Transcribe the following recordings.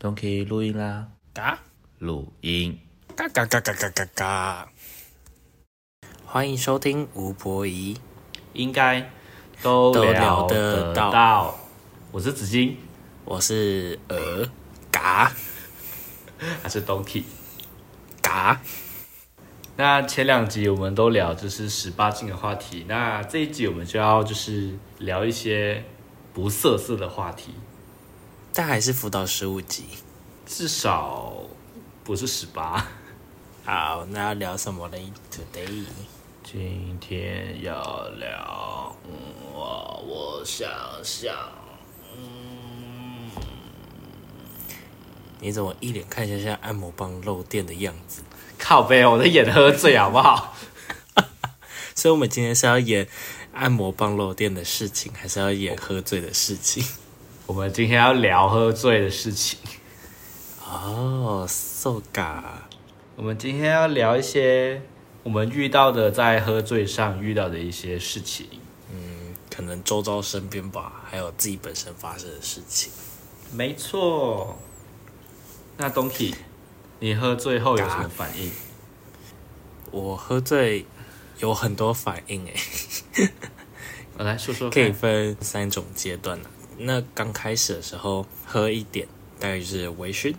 都可以录音啦，嘎录音。嘎嘎嘎嘎嘎嘎嘎！欢迎收听吴博仪，应该都都聊聊得到。我是紫金，我是鹅嘎 还是 Donkey？嘎。那前两集我们都聊就是十八禁的话题，那这一集我们就要就是聊一些不色色的话题，但还是辅导十五集。至少不是十八。好，那要聊什么嘞？Today 今天要聊，嗯，我我想想，嗯你怎么一脸看起来像按摩棒漏电的样子？靠背，我的眼喝醉好不好？所以，我们今天是要演按摩棒漏电的事情，还是要演喝醉的事情？我们今天要聊喝醉的事情。哦，so 嘎。我们今天要聊一些我们遇到的在喝醉上遇到的一些事情。嗯可能周遭身边吧，还有自己本身发生的事情。没错。那 Donkey，你喝醉后有什么反应？我喝醉有很多反应诶，我 来说说可以。分三种阶段啊。那刚开始的时候喝一点，大概就是微醺，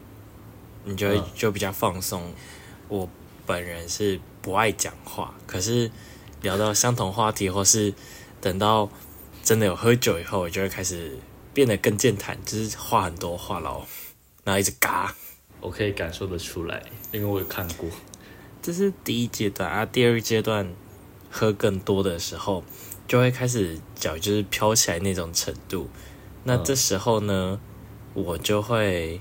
你就会嗯就比较放松。我本人是不爱讲话，可是聊到相同话题，或是等到真的有喝酒以后，我就会开始变得更健谈，就是话很多话痨，然后一直嘎。我可以感受得出来，因为我有看过。这是第一阶段啊，第二阶段喝更多的时候，就会开始脚就是飘起来那种程度。那嗯这时候呢，我就会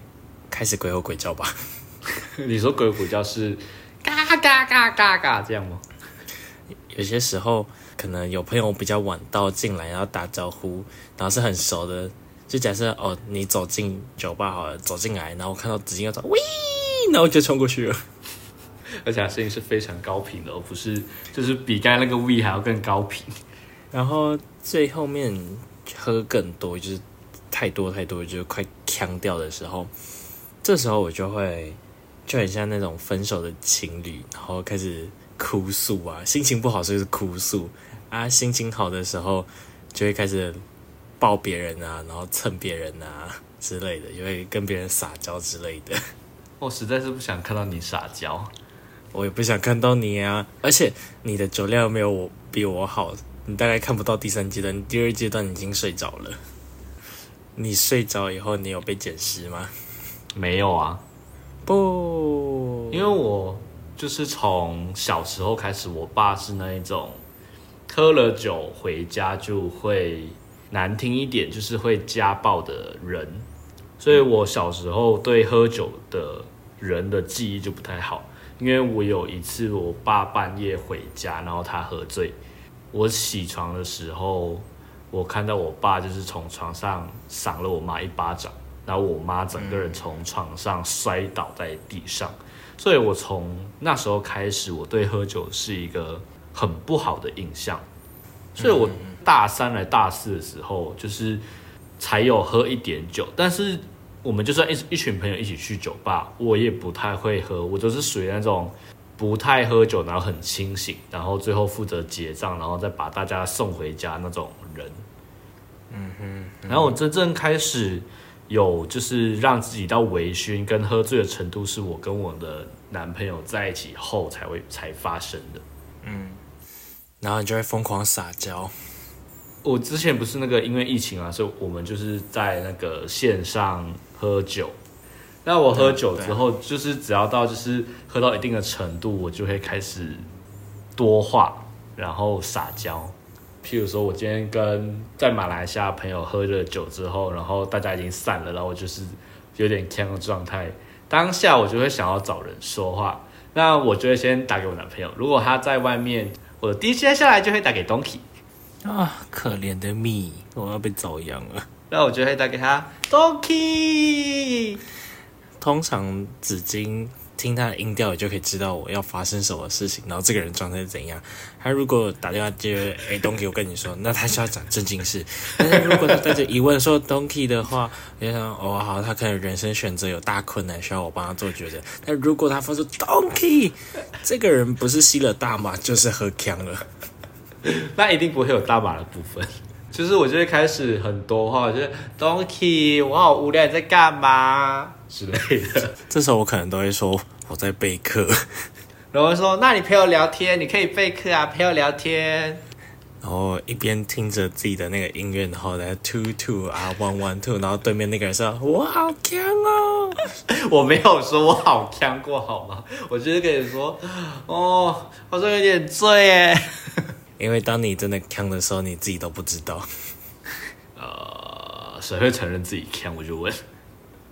开始鬼吼鬼叫吧。你说鬼吼鬼叫是嘎嘎嘎嘎嘎这样吗？有些时候可能有朋友比较晚到进来，然后打招呼，然后是很熟的，就假设哦，你走进酒吧好了，走进来，然后看到紫金要走，喂，然后就冲过去了。而且它声音是非常高频的，而不是就是比刚才那个 V 还要更高频。然后最后面喝更多，就是太多太多，就是快呛掉的时候，这时候我就会就很像那种分手的情侣，然后开始哭诉啊，心情不好就是哭诉啊，心情好的时候就会开始抱别人啊，然后蹭别人啊之类的，就会跟别人撒娇之类的。我实在是不想看到你撒娇。我也不想看到你啊！而且你的酒量没有我比我好，你大概看不到第三阶段，第二阶段已经睡着了。你睡着以后，你有被捡尸吗？没有啊，不，因为我就是从小时候开始，我爸是那一种喝了酒回家就会难听一点，就是会家暴的人，所以我小时候对喝酒的人的记忆就不太好。因为我有一次我爸半夜回家，然后他喝醉，我起床的时候，我看到我爸就是从床上赏了我妈一巴掌，然后我妈整个人从床上摔倒在地上，所以我从那时候开始，我对喝酒是一个很不好的印象。所以我大三来大四的时候，就是才有喝一点酒，但是我们就算一一群朋友一起去酒吧，我也不太会喝，我都是属于那种不太喝酒，然后很清醒，然后最后负责结账，然后再把大家送回家那种人。嗯哼。然后我真正开始有就是让自己到微醺跟喝醉的程度，是我跟我的男朋友在一起后才会才发生的。嗯然后你就会疯狂撒娇。我之前不是那个因为疫情啊，所以我们就是在那个线上喝酒。那我喝酒之后，就是只要到就是喝到一定的程度，我就会开始多话，然后撒娇。譬如说，我今天跟在马来西亚朋友喝了酒之后，然后大家已经散了，然后我就是有点呛的状态。当下我就会想要找人说话，那我就会先打给我男朋友。如果他在外面，我第一接下来就会打给 Donkey。啊，可怜的蜜，我要被遭殃了。那我就会打给他 Donkey。通常纸巾听他的音调，就可以知道我要发生什么事情，然后这个人状态是怎样。他如果打电话接，哎，Donkey，我跟你说，那他需要讲正经事。但是如果他带着疑问说 Donkey 的话，我就想，哦，好，他可能人生选择有大困难，需要我帮他做抉择。但如果他发出 Donkey，这个人不是吸了大麻，就是喝呛了。那一定不会有大麻的部分。就是我就会开始很多话，就是 Donkey，我好无聊，你在干嘛之类的。这时候我可能都会说我在备课，然后说那你陪我聊天，你可以备课啊，陪我聊天。然后一边听着自己的那个音乐，然后来 two two 啊 one one two，然后对面那个人说我好强哦，我没有说我好强过好吗？我就是跟你说，哦，好像有点醉耶。因为当你真的呛的时候，你自己都不知道。呃，谁会承认自己呛？我就问。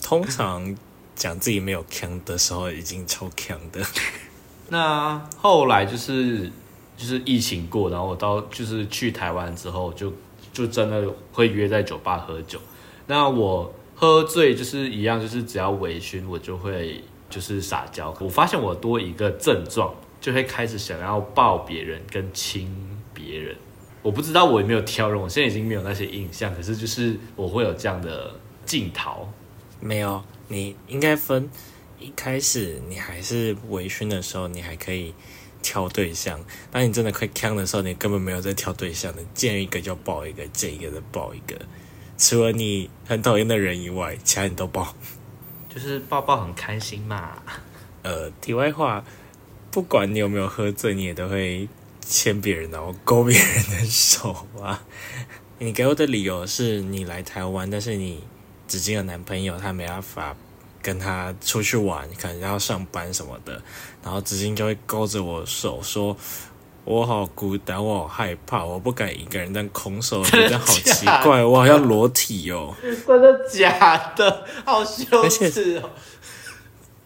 通常讲自己没有呛的时候，已经超呛的。那后来就是就是疫情过，然后我到就是去台湾之后，就就真的会约在酒吧喝酒。那我喝醉就是一样，就是只要微醺，我就会就是撒娇。我发现我多一个症状，就会开始想要抱别人跟亲。别人，我不知道我有没有挑人，我现在已经没有那些印象，可是就是我会有这样的镜头。没有，你应该分一开始你还是微醺的时候，你还可以挑对象；当你真的快呛的时候，你根本没有在挑对象的，见一个就抱一个，见一个就抱一个。除了你很讨厌的人以外，其他你都抱，就是抱抱很开心嘛。呃，题外话，不管你有没有喝醉，你也都会。牵别人，然后勾别人的手啊！你给我的理由是你来台湾，但是你只经有男朋友，他没办法跟他出去玩，可能要上班什么的。然后子金就会勾着我手说：“我好孤单，我好害怕，我不敢一个人当空手，觉得好奇怪，我好像裸体哦。”真的假的？好羞耻哦！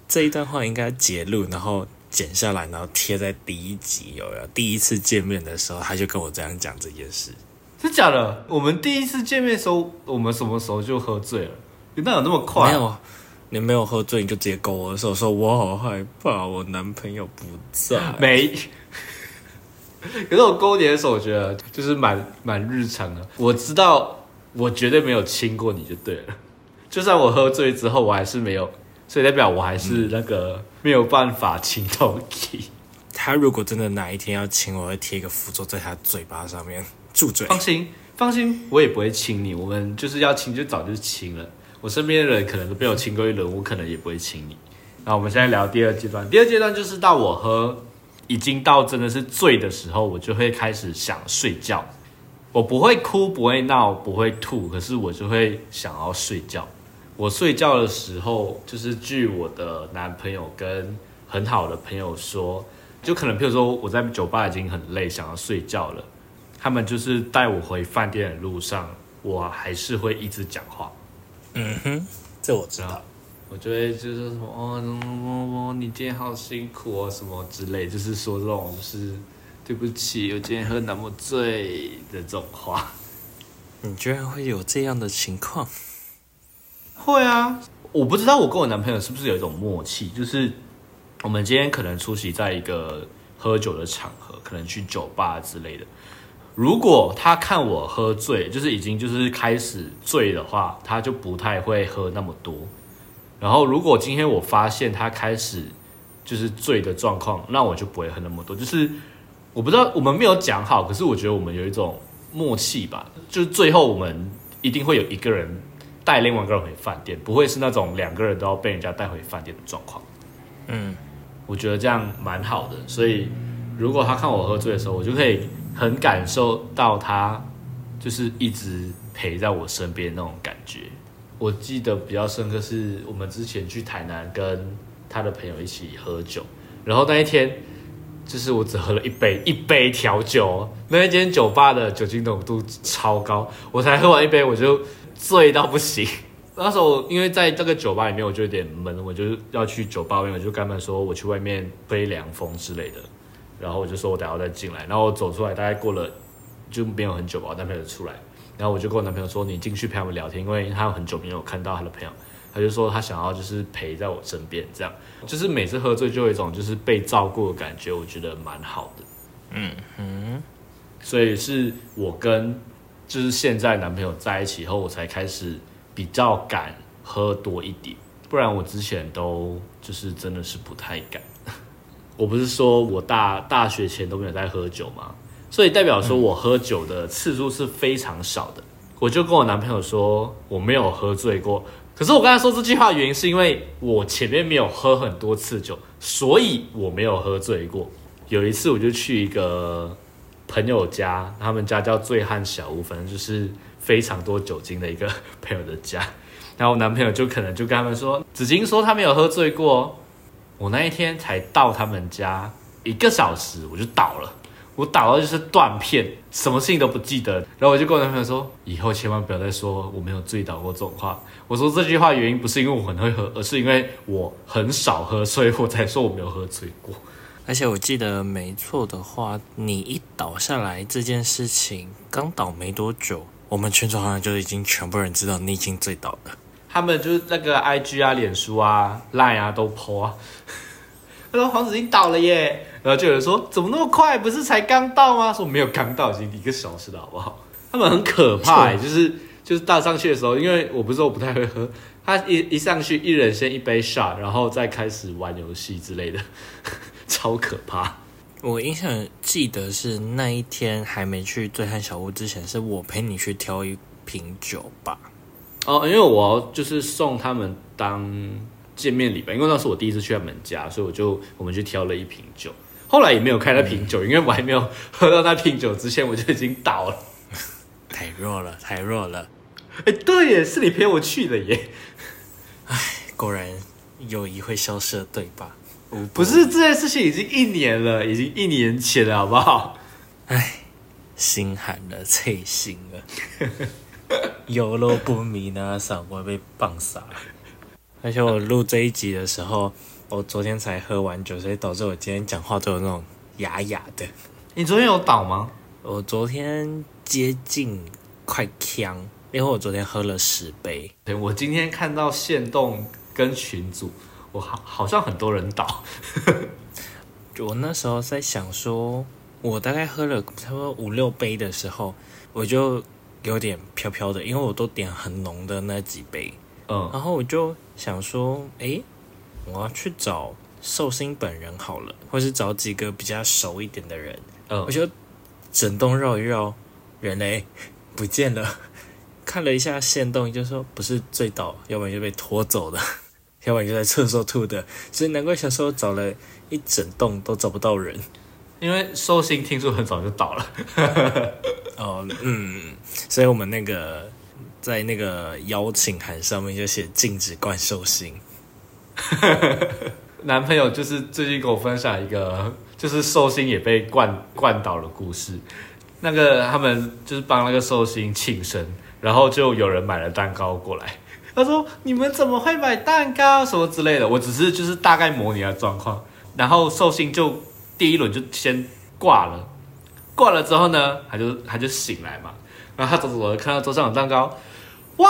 这一段话应该截录，然后。剪下来，然后贴在第一集。有有第一次见面的时候，他就跟我这样讲这件事。是假的？我们第一次见面的时候，我们什么时候就喝醉了？原来有那么快？没有，你没有喝醉，你就直接勾我的手，说我好害怕，我男朋友不在。没。可是我勾你的手，我觉得就是蛮蛮日常的。我知道，我绝对没有亲过你就对了。就算我喝醉之后，我还是没有。所以代表我还是那个没有办法亲 Donkey。他如果真的哪一天要亲，我会贴一个符咒在他嘴巴上面住嘴。放心，放心，我也不会亲你。我们就是要亲，就早就亲了。我身边的人可能都被我亲过一轮，我可能也不会亲你。那我们现在聊第二阶段。第二阶段就是到我喝已经到真的是醉的时候，我就会开始想睡觉。我不会哭，不会闹，不会吐，可是我就会想要睡觉。我睡觉的时候，就是据我的男朋友跟很好的朋友说，就可能譬如说我在酒吧已经很累，想要睡觉了，他们就是带我回饭店的路上，我还是会一直讲话。嗯哼，这我知道。我就会就是什么哦，你今天好辛苦哦，什么之类，就是说这种就是对不起，我今天喝那么醉的这种话。你居然会有这样的情况？会啊，我不知道我跟我男朋友是不是有一种默契，就是我们今天可能出席在一个喝酒的场合，可能去酒吧之类的。如果他看我喝醉，就是已经就是开始醉的话，他就不太会喝那么多。然后如果今天我发现他开始就是醉的状况，那我就不会喝那么多。就是我不知道我们没有讲好，可是我觉得我们有一种默契吧，就是最后我们一定会有一个人。带另外一个人回饭店，不会是那种两个人都要被人家带回饭店的状况。嗯，我觉得这样蛮好的。所以，如果他看我喝醉的时候，我就可以很感受到他就是一直陪在我身边那种感觉。我记得比较深刻是我们之前去台南跟他的朋友一起喝酒，然后那一天就是我只喝了一杯 一杯调酒，那一间酒吧的酒精浓度超高，我才喝完一杯我就。醉到不行，那时候因为在这个酒吧里面，我就有点闷，我就要去酒吧外面，我就跟他们说我去外面吹凉风之类的，然后我就说我等下再进来，然后我走出来大概过了就没有很久吧，我男朋友出来，然后我就跟我男朋友说你进去陪他们聊天，因为他很久没有看到他的朋友，他就说他想要就是陪在我身边，这样。就是每次喝醉就有一种就是被照顾的感觉，我觉得蛮好的。嗯。哼，所以是我跟就是现在男朋友在一起以后，我才开始比较敢喝多一点，不然我之前都就是真的是不太敢。我不是说我大大学前都没有在喝酒吗？所以代表说我喝酒的次数是非常少的。我就跟我男朋友说我没有喝醉过，可是我刚才说这句话的原因是因为我前面没有喝很多次酒，所以我没有喝醉过。有一次我就去一个朋友家，他们家叫醉汉小屋，反正就是非常多酒精的一个 朋友的家。然后我男朋友就可能就跟他们说，子金说他没有喝醉过。我那一天才到他们家一个小时，我就倒了。我倒到就是断片，什么事情都不记得。然后我就跟我男朋友说，以后千万不要再说我没有醉倒过这种话。我说这句话原因不是因为我很会喝，而是因为我很少喝，所以我才说我没有喝醉过。而且我记得没错的话，你一倒下来这件事情刚倒没多久，我们全场好像就已经全部人知道你已经醉倒了。他们就是那个 I G 啊、脸书啊、Line 啊都 po 啊。他说黄子英倒了耶，然后就有人说怎么那么快？不是才刚到吗？说没有刚到，已经一个小时了，好不好？他们很可怕，就是就是大上去的时候，因为我不是说我不太会喝，他一一上去，一人先一杯 shot，然后再开始玩游戏之类的，超可怕。我印象记得是那一天还没去醉汉小屋之前，是我陪你去挑一瓶酒吧。哦，因为我就是送他们当见面礼吧，因为那是我第一次去他们家，所以我就我们就挑了一瓶酒。后来也没有开那瓶酒，因为我还没有 喝到那瓶酒之前，我就已经倒了。太弱了，太弱了。哎，对耶，是你陪我去的耶。哎，果然友谊会消失，对吧？不是这件事情已经一年了，已经一年前了，好不好？哎，心寒了，脆心了。有肉不迷呢，上会被棒杀。而且我录这一集的时候，我昨天才喝完酒，所以导致我今天讲话都有那种哑哑的。你昨天有倒吗？我昨天接近快呛，因为我昨天喝了十杯。对，我今天看到线动跟群组，我好好像很多人倒。我那时候在想说，我大概喝了差不多五六杯的时候，我就。有点飘飘的，因为我都点很浓的那几杯，嗯，然后我就想说，哎，我要去找寿星本人好了，或是找几个比较熟一点的人，嗯，我就整栋绕一绕，人嘞 不见了，看了一下线动，就说不是醉倒，要不然就被拖走了，要不然就在厕所吐的，所以难怪小时候找了一整栋都找不到人。因为寿星听说很早就倒了，哦，嗯，所以我们那个在那个邀请函上面就写禁止灌寿星。男朋友就是最近跟我分享一个，就是寿星也被灌灌倒的故事。那个他们就是帮那个寿星庆生，然后就有人买了蛋糕过来。他说：“你们怎么会买蛋糕？什么之类的？”我只是就是大概模拟的状况，然后寿星就。第一轮就先挂了，挂了之后呢，他就他就醒来嘛，然后他走走走，看到桌上有蛋糕，哇，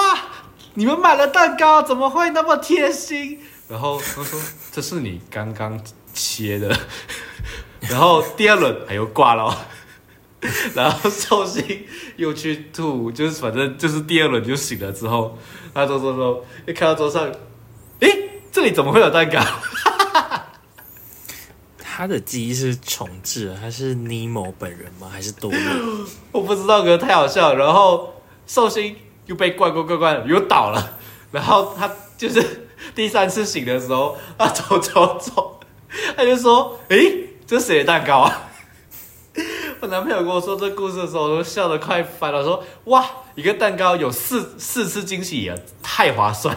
你们买了蛋糕，怎么会那么贴心？然后他说这是你刚刚切的，然后第二轮他又挂了，然后寿星又去吐，就是反正就是第二轮就醒了之后，他走走走，一看到桌上，诶，这里怎么会有蛋糕？他的记忆是重置，他是尼莫本人吗？还是多瑞？我不知道，哥太好笑。然后寿星又被灌灌灌灌，又倒了。然后他就是第三次醒的时候，他走走走，他就说：“诶，这谁的蛋糕啊？” 我男朋友跟我说这故事的时候，我都笑得快翻了。说：“哇，一个蛋糕有四四次惊喜啊，太划算。”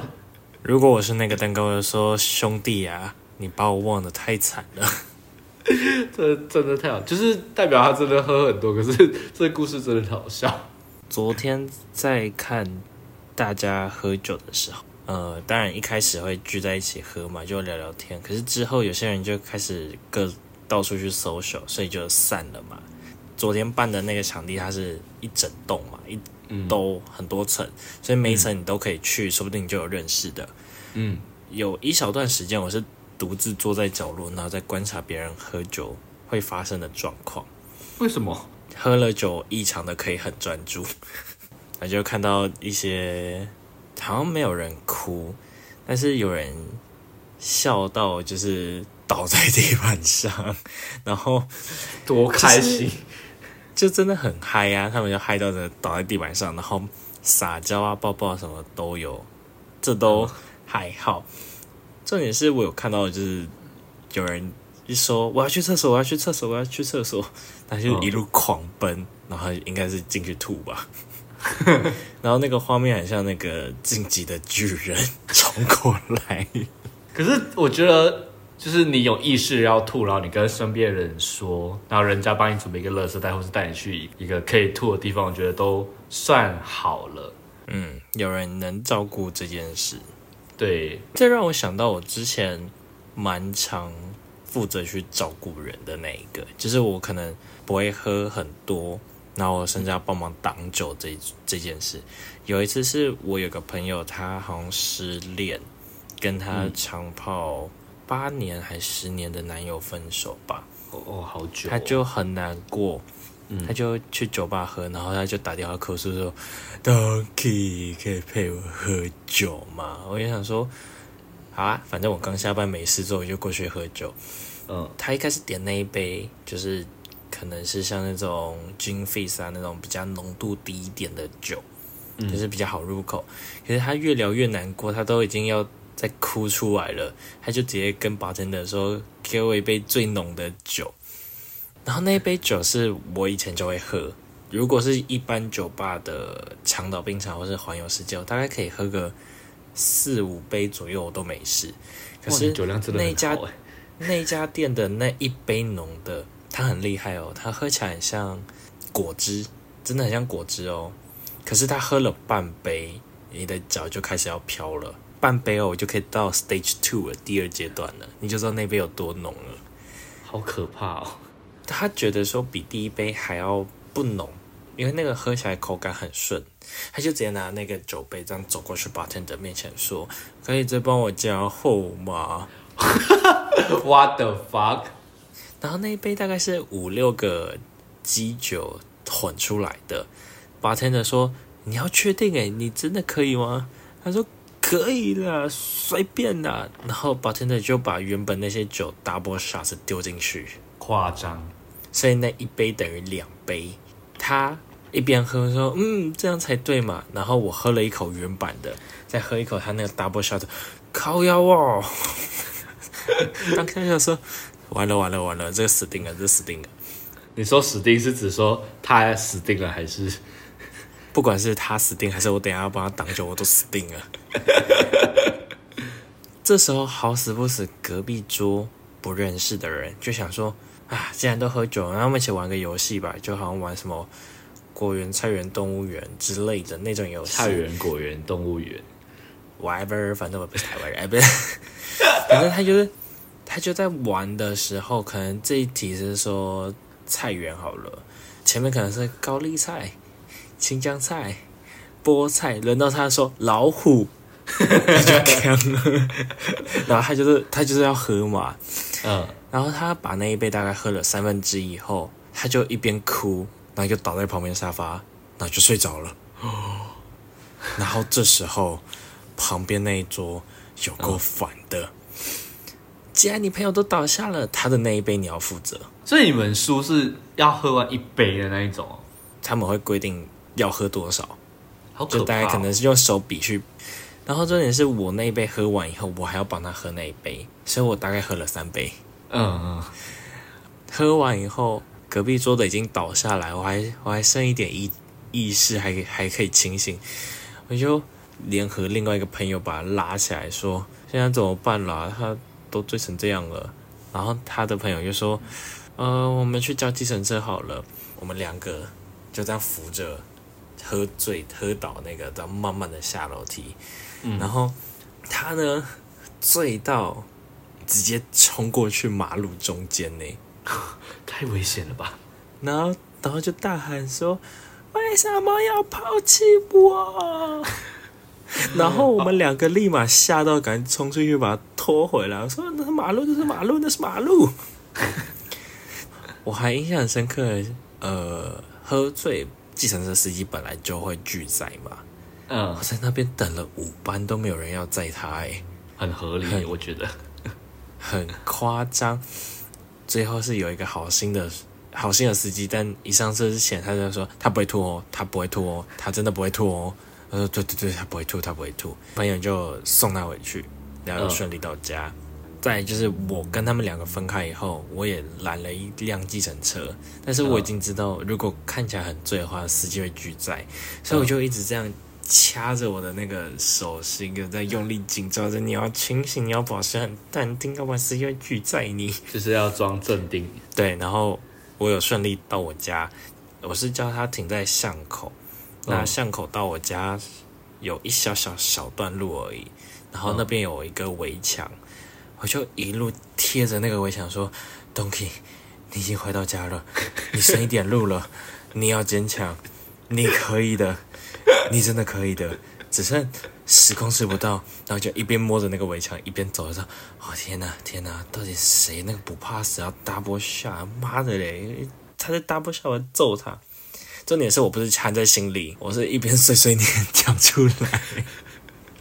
如果我是那个蛋糕，我就说：“兄弟啊，你把我忘得太惨了。” 这真的太好，就是代表他真的喝很多。可是这故事真的好笑。昨天在看大家喝酒的时候，呃，当然一开始会聚在一起喝嘛，就聊聊天。可是之后有些人就开始各到处去搜手，所以就散了嘛。昨天办的那个场地，它是一整栋嘛，一都很多层，所以每一层你都可以去，说不定就有认识的。嗯，有一小段时间我是独自坐在角落，然后在观察别人喝酒会发生的状况。为什么？喝了酒异常的可以很专注，我就看到一些好像没有人哭，但是有人笑到就是倒在地板上，然后多开心！就真的很嗨啊！他们就嗨到的倒在地板上，然后撒娇啊、抱抱什么都有，这都还好。重点是我有看到，就是有人一说我要去厕所，我要去厕所，我要去厕所，他就一路狂奔，然后应该是进去吐吧。然后那个画面很像那个晋级的巨人冲过来，可是我觉得，就是你有意识要吐，然后你跟身边的人说，然后人家帮你准备一个垃圾袋，或是带你去一个可以吐的地方，我觉得都算好了。嗯，有人能照顾这件事，对，这让我想到我之前蛮常负责去照顾人的那一个，就是我可能不会喝很多，然后我甚至要帮忙挡酒这这件事。有一次是我有个朋友，他好像失恋，跟他长跑八年还十年的男友分手吧，哦哦，好久哦，他就很难过，嗯他就去酒吧喝，然后他就打电话哭诉说：“Donkey 可以陪我喝酒吗？”我就想说，好啊，反正我刚下班没事做，我就过去喝酒。嗯他一开始点那一杯，就是可能是像那种 gin fizz 啊那种比较浓度低一点的酒，嗯就是比较好入口。可是他越聊越难过，他都已经要再哭出来了，他就直接跟 bartender 说：“给我一杯最浓的酒。”然后那一杯酒是我以前就会喝，如果是一般酒吧的长岛冰茶或是环游世界，我大概可以喝个四五杯左右，我都没事。可是酒量真的那家那一家店的那一杯浓的，它很厉害哦，它喝起来很像果汁，真的很像果汁哦。可是他喝了半杯，你的脚就开始要飘了。半杯哦，我就可以到 stage two 了，第二阶段了，你就知道那杯有多浓了。好可怕哦。他觉得说比第一杯还要不浓，因为那个喝起来口感很顺，他就直接拿那个酒杯这样走过去 bartender 面前说：“可以再帮我加厚吗？” What the fuck？然后那一杯大概是五六个基酒混出来的。bartender 说：“你要确定诶，你真的可以吗？”他说：“可以啦，随便啦。”然后 bartender 就把原本那些酒 double shots 丢进去，夸张。所以那一杯等于两杯。他一边喝说：“嗯，这样才对嘛。”然后我喝了一口原版的，再喝一口他那个 double shot，靠腰哦。当下就说：“完了完了完了，这个死定了，这死定了。”你说死定是指说他死定了，还是不管是他死定，还是我等下要帮他挡酒，我都死定了。这时候好死不死，隔壁桌不认识的人就想说：啊，既然都喝酒了，那我们一起玩个游戏吧，就好像玩什么果园、菜园、动物园之类的那种游戏。菜园、果园、动物园？whatever，反正我不是台湾人，哎，不是，反正他就是他就在玩的时候，可能这一题是说菜园好了，前面可能是高丽菜、青江菜、菠菜，轮到他说老虎，他就呛了，然后他就是他就是要喝嘛，嗯，然后他把那一杯大概喝了三分之一以后，他就一边哭，然后就倒在旁边沙发，然后就睡着了。然后这时候旁边那一桌有够烦的，既然你朋友都倒下了，他的那一杯你要负责。所以你们输是要喝完一杯的那一种哦，他们会规定要喝多少，好可怕、哦。就大概可能是用手比去。然后重点是我那一杯喝完以后，我还要帮他喝那一杯，所以我大概喝了三杯。嗯嗯，喝完以后，隔壁桌的已经倒下来，我还我还剩一点意意识，还还可以清醒，我就联合另外一个朋友把他拉起来，说现在怎么办啦？他都醉成这样了。然后他的朋友就说，呃，我们去叫计程车好了。我们两个就这样扶着喝醉喝倒那个，然后慢慢的下楼梯。嗯然后他呢醉到直接冲过去马路中间呢。太危险了吧？然后，然后就大喊说：“为什么要抛弃我？” 然后我们两个立马吓到，赶紧冲出去把他拖回来。我说：“那是马路，那是马路，那是马路。” 我还印象很深刻，呃，喝醉，计程车司机本来就会拒载嘛。嗯我，在那边等了五班都没有人要载他、哎，很合理，我觉得。很夸张。最后是有一个好心的好心的司机，但一上车之前他就说他不会吐哦，他不会吐哦，他真的不会吐哦。他说对对对，他不会吐，他不会吐。朋友就送他回去，然后顺利到家。再就是我跟他们两个分开以后，我也拦了一辆计程车，但是我已经知道，如果看起来很醉的话，司机会拒载，所以我就一直这样掐着我的那个手心，有在用力紧抓着。你要清醒，你要保持很淡定，要不然司机会拒载你。就是要装镇定。对，然后我有顺利到我家，我是叫他停在巷口，那嗯巷口到我家有一小小小段路而已，然后那边有一个围墙，我就一路贴着那个围墙说：“Donkey，你已经回到家了，你剩一点路了，你要坚强，你可以的，你真的可以的，只剩十公尺不到。”然后就一边摸着那个围墙，一边走着说：“哦天哪，天哪，到底谁那个不怕死要 double shot？妈的嘞！他在 double shot，我要揍他。”重点是我不是含在心里，我是一边碎碎念讲出来。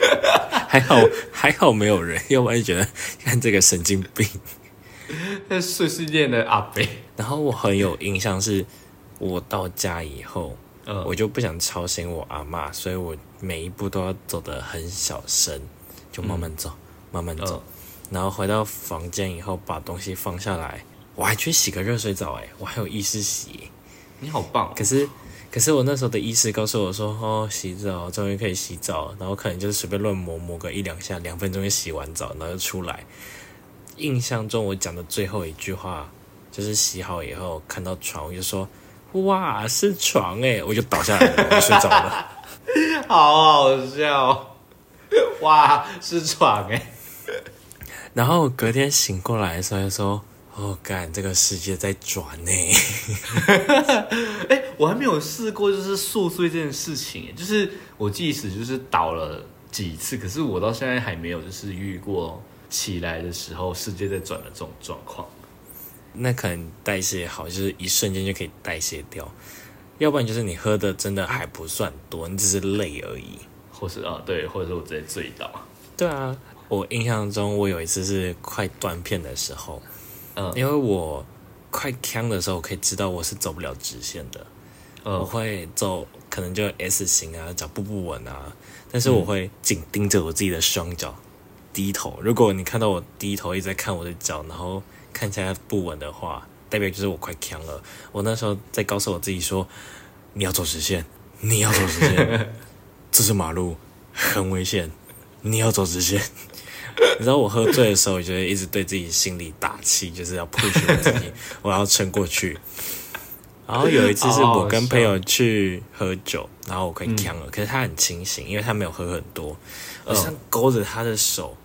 还好还好没有人，要不然就觉得看这个神经病。那碎碎念的阿北，然后我很有印象是，我到家以后，嗯，我就不想吵醒我阿妈，所以我每一步都要走得很小声，就慢慢走，慢慢走。然后回到房间以后，把东西放下来，我还去洗个热水澡，哎，我还有意识洗。你好棒哦，可是，可是我那时候的意识告诉我说，哦，洗澡终于可以洗澡了，然后可能就是随便乱磨磨个一两下，两分钟就洗完澡，然后就出来。印象中我讲的最后一句话就是洗好以后看到床，我就说，哇，是床诶，我就倒下来了，我就睡着了。好好笑哦。哇，是床哎，然后隔天醒过来的时候就说，哦，干，这个世界在转呢。哎，我还没有试过，就是宿醉这件事情，欸就是我即使就是倒了几次，可是我到现在还没有就是遇过起来的时候世界在转的这种状况。那可能代谢好，就是一瞬间就可以代谢掉；要不然就是你喝的真的还不算多，你只是累而已。或是啊，对，或者是我直接醉倒。对啊，我印象中我有一次是快断片的时候，嗯因为我快呛的时候，我可以知道我是走不了直线的，我嗯会走可能就 S 型啊，脚步不稳啊，但是我会紧盯着我自己的双脚，低头。如果你看到我低头一直在看我的脚，然后看起来不稳的话，代表就是我快扛了。我那时候在告诉我自己说，你要走直线，你要走直线，这是马路，很危险，你要走直线。你知道我喝醉的时候，我就会一直对自己心里打气，就是要 push 我自己，我要撑过去。然后有一次是我跟朋友去喝酒，然后我快呛了，可是他很清醒，因为他没有喝很多。我像勾着他的手，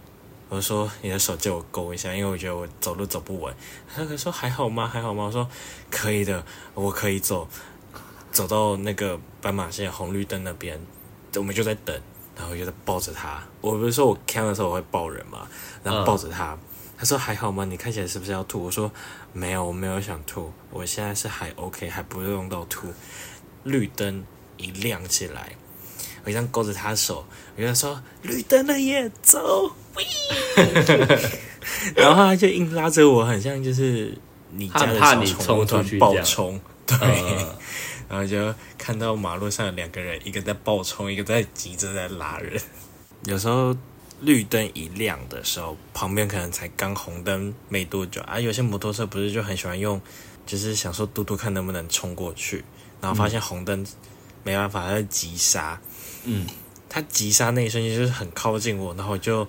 我说：“你的手借我勾一下，因为我觉得我走路走不稳。”他就说：“还好吗？还好吗？”我说：“可以的，我可以走。”走到那个斑马线红绿灯那边，我们就在等，然后就在抱着他。我不是说我呛的时候我会抱人嘛，然后抱着他。他说还好吗？你看起来是不是要吐？我说没有，我没有想吐，我现在是还 OK，还不用到吐。绿灯一亮起来，我这样勾着他的手，我就说绿灯了耶，走！喂 然后他就硬拉着我，很像就是你家的怕你小宠物冲出突然爆去这样冲，对。嗯然后就看到马路上有两个人，一个在爆冲，一个在急着在拉人。有时候绿灯一亮的时候，旁边可能才刚红灯没多久啊。有些摩托车不是就很喜欢用，就是想说嘟嘟看能不能冲过去，然后发现红灯没办法，他就急刹。嗯，他急刹那一瞬间就是很靠近我，然后我就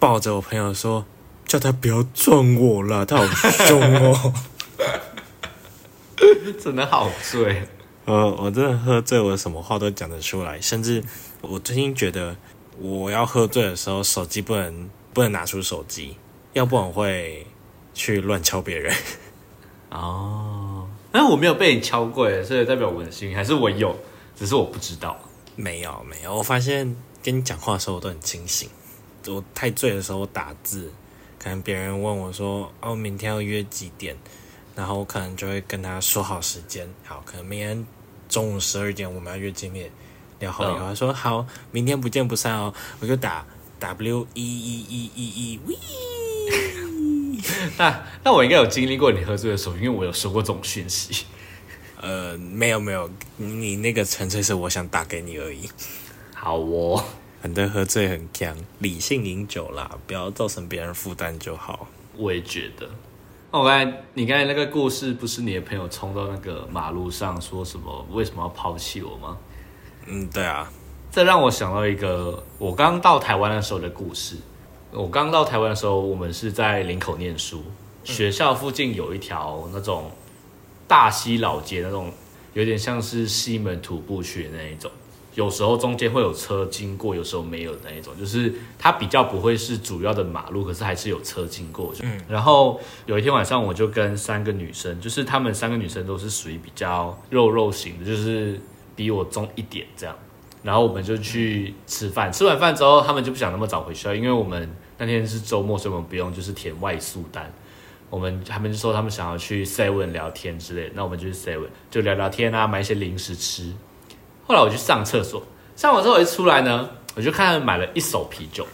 抱着我朋友说：“叫他不要撞我了，他好凶哦。”真的好醉。呃，我真的喝醉，我什么话都讲得出来，甚至我最近觉得，我要喝醉的时候，手机不能不能拿出手机，要不然我会去乱敲别人。哦，那我没有被你敲过耶，所以代表我很幸运，还是我有，只是我不知道。没有没有，我发现跟你讲话的时候我都很清醒。我太醉的时候我打字，可能别人问我说：“哦，明天要约几点？”然后我可能就会跟他说好时间，好，可能明天中午十二点我们要约见面。聊好以后，他说好，明天不见不散哦。我就打 W E E E E E V。那那我应该有经历过你喝醉的时候，因为我有收过这种讯息。呃，没有没有，你那个纯粹是我想打给你而已。好哦，很多喝醉很强，理性饮酒啦，不要造成别人负担就好。我也觉得。那我刚才你刚才那个故事，不是你的朋友冲到那个马路上说什么？为什么要抛弃我吗？嗯，对啊，这让我想到一个我刚到台湾的时候的故事。我刚到台湾的时候，我们是在林口念书，学校附近有一条那种大溪老街，那种有点像是西门徒步区的那一种。有时候中间会有车经过，有时候没有的那一种，就是它比较不会是主要的马路，可是还是有车经过。嗯，然后有一天晚上，我就跟三个女生，就是她们三个女生都是属于比较肉肉型的，就是。比我重一点这样，然后我们就去吃饭。吃完饭之后，她们就不想那么早回去，因为我们那天是周末，所以我们不用就是填外宿单。我们他们就说他们想要去 Seven 聊天之类，那我们就去 Seven 就聊聊天啊，买一些零食吃。后来我去上厕所，上完之后一出来呢，我就看他们买了一手啤酒。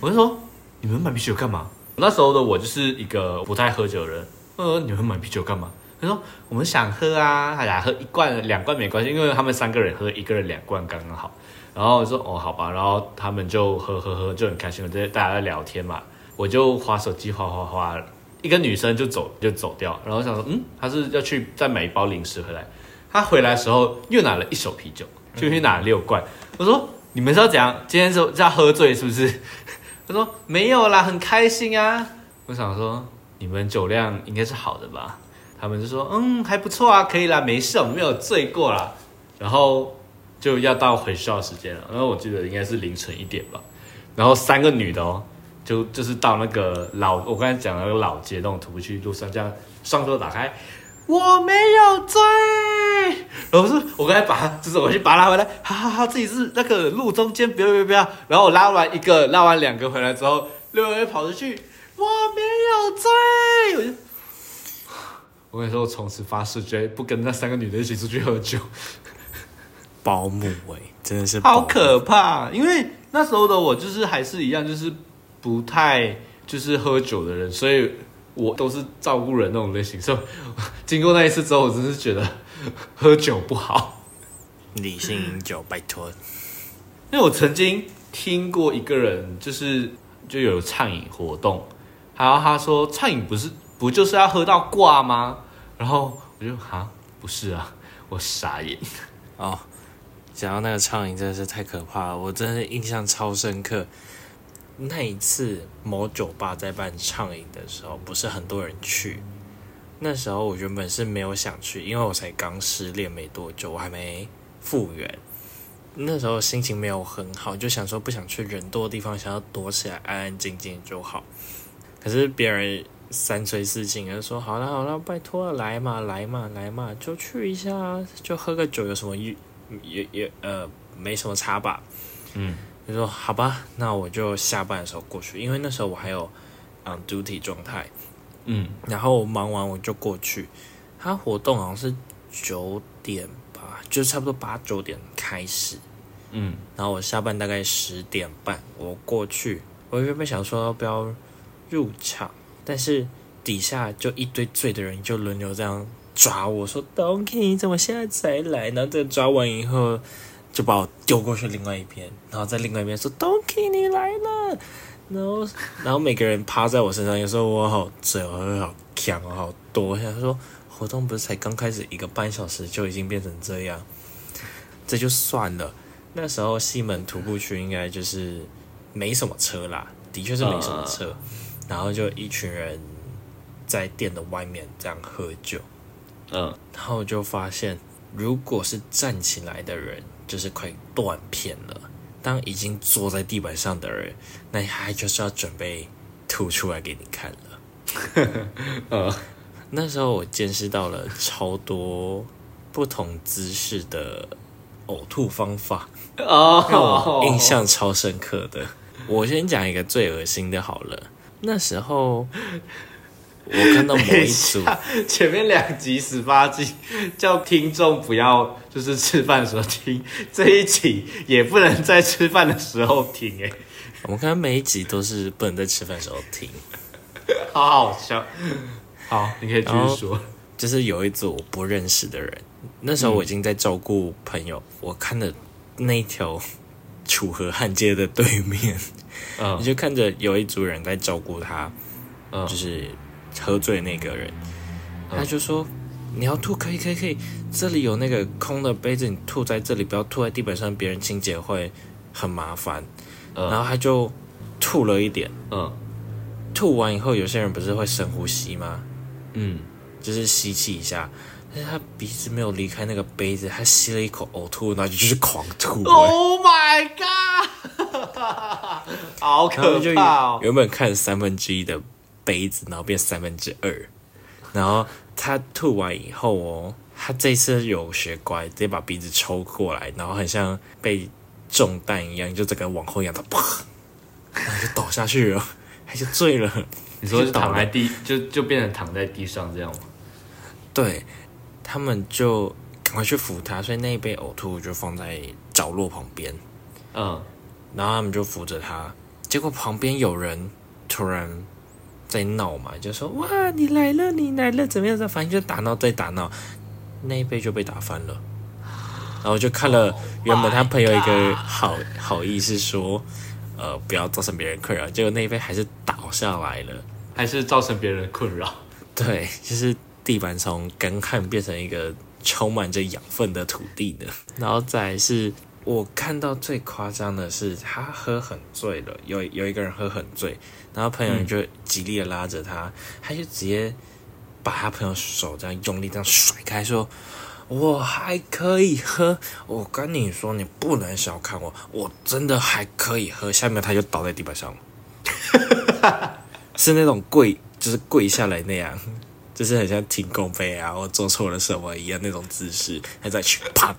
我就说：“你们买啤酒干嘛？”那时候的我就是一个不太喝酒的人。呃，你们买啤酒干嘛？他说：“我们想喝啊，哎呀，喝一罐、两罐没关系，因为他们三个人喝一个人两罐刚刚好。”然后我说：“哦，好吧。”然后他们就喝喝喝，就很开心。我在大家在聊天嘛，我就划手机，划划划，一个女生就走就走掉。然后想说：“嗯，她是要去再买一包零食回来。”她回来的时候又拿了一手啤酒，就去拿了六罐。我说：“你们是要怎样？今天是要喝醉是不是？”他说：“没有啦，很开心啊。”我想说：“你们酒量应该是好的吧？”他们就说：“嗯，还不错啊，可以啦，没事，我们没有醉过啦。”然后就要到回校时间了，然后我记得应该是凌晨一点吧。然后三个女的哦，就就是到那个老我刚才讲那个老街那种徒步区路上，这样双手打开，我没有醉。然后是我刚才把，就是我去把他拉回来，哈哈哈，自己是那个路中间，不要不要不要。然后我拉完一个，拉完两个回来之后，六位跑出去，我没有醉，我就。我跟你说，我从此发誓，绝对不跟那三个女的一起出去喝酒。保姆哎，真的是好可怕！因为那时候的我就是还是一样，就是不太就是喝酒的人，所以我都是照顾人那种类型。所以经过那一次之后，我真是觉得喝酒不好，理性饮酒，拜托。因为我曾经听过一个人，就是就有畅饮活动，然后他说畅饮不是不就是要喝到挂吗？然后我就哈不是啊，我傻眼哦。讲到那个畅饮真的是太可怕了，我真的印象超深刻。那一次某酒吧在办畅饮的时候，不是很多人去。那时候我原本是没有想去，因为我才刚失恋没多久，我还没复原。那时候心情没有很好，就想说不想去人多的地方，想要躲起来安安静静就好。可是别人。三催四请，就说好了好了，拜托，来嘛来嘛来嘛，就去一下，就喝个酒，有什么也也也呃没什么差吧。嗯，就说好吧，那我就下班的时候过去，因为那时候我还有 on duty 状态。嗯，然后忙完我就过去。他活动好像是九点吧，就差不多八九点开始。嗯，然后我下班大概十点半，我过去，我原本想说要不要入场。但是底下就一堆醉的人就轮流这样抓我说：“Donkey，你怎么现在才来？”然后这抓完以后，就把我丢过去另外一边，然后在另外一边说：“Donkey，你来了。”然后，然后每个人趴在我身上，有时候我好醉，我好强，我好多。他说：“活动不是才刚开始一个半小时就已经变成这样，这就算了。”那时候西门徒步区应该就是没什么车啦，的确是没什么车。然后就一群人在店的外面这样喝酒，嗯，然后就发现，如果是站起来的人，就是快断片了；当已经坐在地板上的人，那还就是要准备吐出来给你看了。呃，那时候我见识到了超多不同姿势的呕吐方法，让哦我印象超深刻的。我先讲一个最恶心的好了。那时候我看到某一组，前面两集十八集叫听众不要就是吃饭的时候听，这一集也不能在吃饭的时候听，哎，我们看到每一集都是不能在吃饭的时候听。好好笑。好，你可以继续说。就是有一组我不认识的人，那时候我已经在照顾朋友，我看的那一条楚河汉街的对面，嗯你就看着有一组人在照顾他，嗯就是喝醉那个人，嗯他就说你要吐可以可以可以，这里有那个空的杯子，你吐在这里，不要吐在地板上，别人清洁会很麻烦。嗯然后他就吐了一点，嗯吐完以后，有些人不是会深呼吸吗？嗯，就是吸气一下，但是他鼻子没有离开那个杯子，他吸了一口呕吐，然后就就是狂吐、欸。Oh my god！好可怕哦！原本看三分之一的杯子，然后变三分之二，然后他吐完以后哦，他这次有学乖，直接把鼻子抽过来，然后很像被中弹一样，就整个往后仰，他啪，然后就倒下去了，他就醉了。你说是躺在地，就就变成躺在地上这样吗？对他们就赶快去扶他，所以那一杯呕吐就放在角落旁边。嗯，然后他们就扶着他，结果旁边有人突然在闹嘛，就说：“哇，你来了，你来了，怎么样？”反正就打闹，再打闹，那一杯就被打翻了。然后就看了原本他朋友一个好好意是说，呃，不要造成别人困扰，结果那一杯还是倒下来了。还是造成别人困扰。对，就是地板从干旱变成一个充满着养分的土地呢。然后再是我看到最夸张的是，他喝很醉了，有有一个人喝很醉，然后朋友就极力的拉着他，他就直接把他朋友手这样用力这样甩开，说。我还可以喝，我跟你说，你不能小看我，我真的还可以喝。下面他就倒在地板上了，是那种跪，就是跪下来那样，就是很像停工杯啊，我做错了什么一样那种姿势，他在去啪，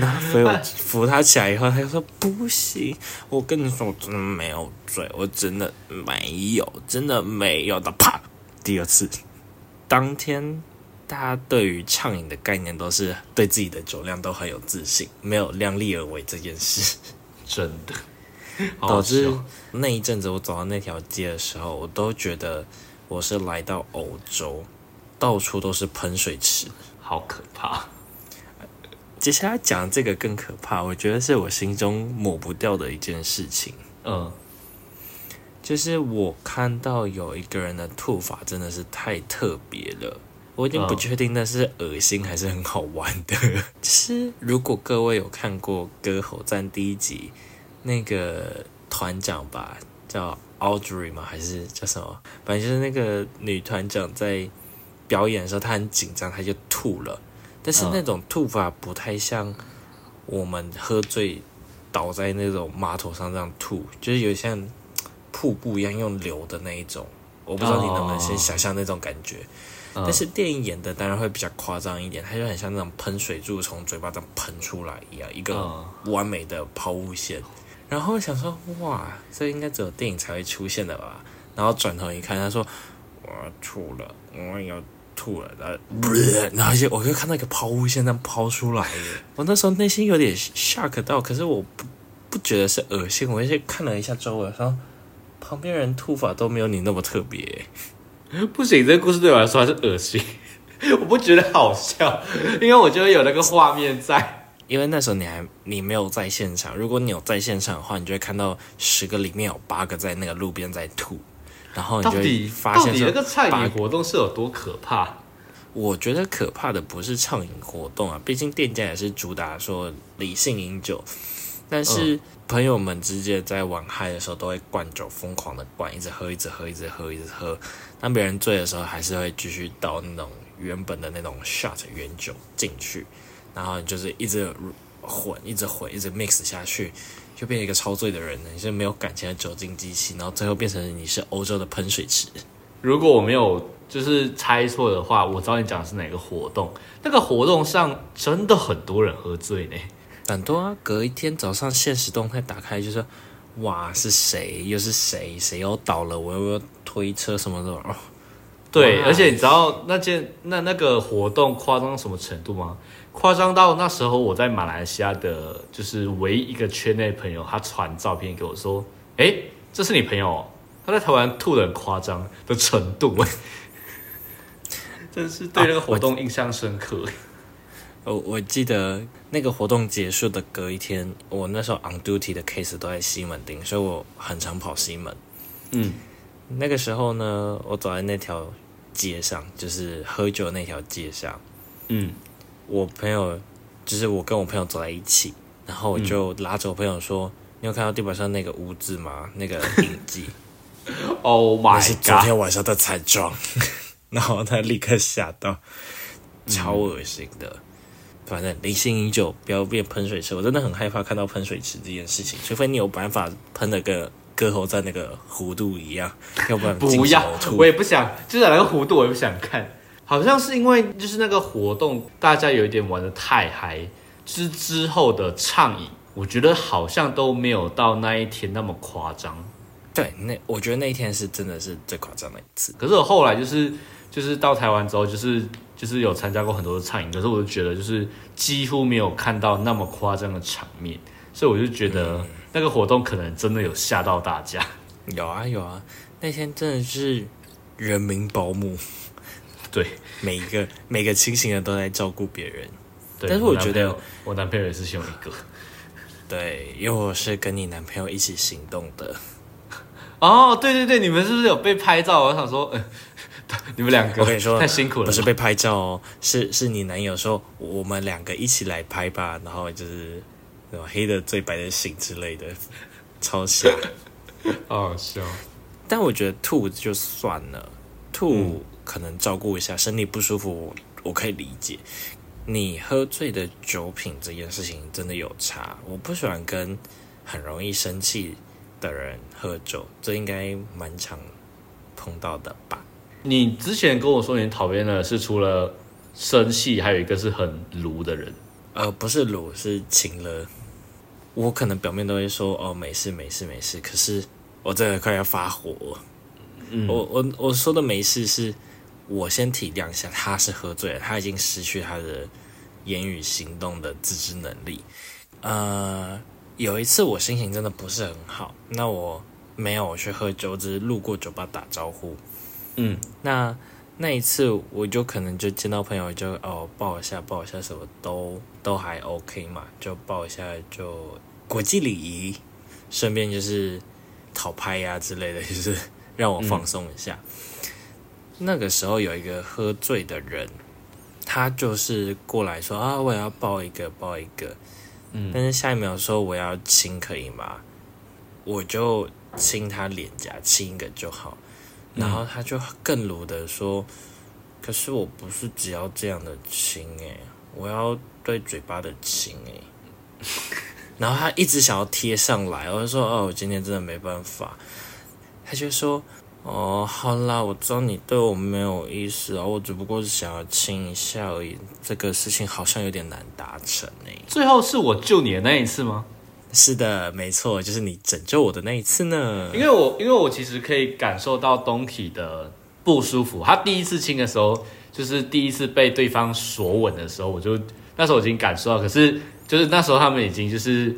然后所以我扶他起来以后，他就说不行，我跟你说，我真的没有醉，我真的没有，真的没有的，啪，第二次，当天。大家对于畅饮的概念都是对自己的酒量都很有自信，没有量力而为这件事。真的，导致那一阵子我走到那条街的时候，我都觉得我是来到欧洲，到处都是喷水池。好可怕。接下来讲这个更可怕，我觉得是我心中抹不掉的一件事情，嗯，就是我看到有一个人的吐法真的是太特别了。我已经不嗯确定那是恶心还是很好玩的。就是如果各位有看过《歌喉战》第一集，那个团长吧，叫 Audrey 吗？还是叫什么？反正就是那个女团长在表演的时候，她很紧张，她就吐了。但是嗯那种吐法不太像我们喝醉倒在那种马桶上这样吐，就是有像瀑布一样用流的那一种。我不知道你能不能先想象那种感觉。嗯但是电影演的当然会比较夸张一点，它就很像那种喷水柱从嘴巴上喷出来一样，一个嗯完美的抛物线。然后想说，哇，这应该只有电影才会出现的吧？然后转头一看，他说我要吐了，我要吐了，然后，然后就我就看到一个抛物线这样抛出来耶。我那时候内心有点 shock 到，可是我不不觉得是恶心，我就看了一下周围，说旁边人吐法都没有你那么特别。不行，这个故事对我来说还是恶心，我不觉得好笑，因为我觉得有那个画面在。因为那时候你还你没有在现场，如果你有在现场的话，你就会看到十个里面有八个在那个路边在吐，然后你就会发现说到底那个畅八饮活动是有多可怕？我觉得可怕的不是畅饮活动啊，毕竟店家也是主打说理性饮酒，但是朋友们之间在玩嗨的时候都会灌酒，疯狂的灌，一直喝，一直喝，一直喝，一直喝。当别人醉的时候，还是会继续倒那种原本的那种 shot 原酒进去，然后就是一直混，一直混，一直 mix 下去，就变成一个超醉的人了。你是没有感情的酒精机器，然后最后变成你是欧洲的喷水池。如果我没有就是猜错的话，我知道你讲的是哪个活动。那个活动上真的很多人喝醉呢。很多啊，隔一天早上现实动态打开就是，哇，是谁？又是谁？谁又倒了？我又要推车什么的哦。对，而且你知道那件那那个活动夸张到什么程度吗？夸张到那时候我在马来西亚的，就是唯一一个圈内朋友，他传照片给我说：“哎、这是你朋友、哦？他在台湾吐的很夸张的程度，真是对那个活动印象深刻。我我记得那个活动结束的隔一天，我那时候 on duty 的 case 都在西门町，所以我很常跑西门。嗯，那个时候呢，我走在那条街上，就是喝酒那条街上，嗯，我朋友就是我跟我朋友走在一起，然后我就拉着我朋友说：“你有看到地板上那个污渍吗？那个印记，Oh 那 my god！昨天晚上的彩妆。”然后他立刻吓到，超恶心的。反正离心饮酒不要变喷水池，我真的很害怕看到喷水池这件事情，除非你有办法喷的跟割喉在那个弧度一样，要不然不要我也不想，就是那个弧度我也不想看。好像是因为就是那个活动，大家有一点玩的太嗨，之之后的畅饮，我觉得好像都没有到那一天那么夸张。对，那我觉得那一天是真的是最夸张的一次。可是我后来就是就是到台湾之后，就是就是有参加过很多的畅饮，可是我就觉得就是几乎没有看到那么夸张的场面，所以我就觉得那个活动可能真的有吓到大家。有啊有啊，那天真的是人民保姆，对每一个每个清醒的都在照顾别人。对，但是我觉得男我男朋友也是其中一个。对，因为我是跟你男朋友一起行动的。哦，对对对，你们是不是有被拍照？我想说，呃、你们两个，我跟你说太辛苦了，不是被拍照哦，是是你男友说我们两个一起来拍吧，然后就是什么黑的最白的醒之类的，超瞎。好好笑。但我觉得吐就算了，吐可能照顾一下身体不舒服，我我可以理解。你喝醉的酒品这件事情真的有差，我不喜欢跟很容易生气的人喝酒，这应该蛮常碰到的吧？你之前跟我说你讨厌的是除了生气，还有一个是很鲁的人。呃，不是鲁，是情了。我可能表面都会说哦没事没事没事，可是我真的快要发火了。嗯，我我我说的没事是，我先体谅一下，他是喝醉了，他已经失去他的言语行动的自制能力。呃，有一次我心情真的不是很好，那我没有去喝酒，只是路过酒吧打招呼。嗯，那那一次我就可能就见到朋友就哦抱一下抱一下什么都都还 OK 嘛，就抱一下就国际礼仪，顺便就是讨拍呀、之类的，就是让我放松一下。那个时候有一个喝醉的人，他就是过来说啊我也要抱一个抱一个，嗯但是下一秒说我要亲可以吗？我就亲他脸颊亲一个就好。然后他就更鲁的说：“可是我不是只要这样的亲诶、我要对嘴巴的亲诶、然后他一直想要贴上来，我就说：“哦，我今天真的没办法。”他就说：“哦，好啦，我知道你对我没有意思啊，我只不过是想要亲一下而已。这个事情好像有点难达成诶、最后是我救你的那一次吗？是的，没错，就是你拯救我的那一次呢。因为我因为我其实可以感受到东体的不舒服。他第一次亲的时候，就是第一次被对方锁吻的时候，我就那时候已经感受到，可是就是那时候他们已经就是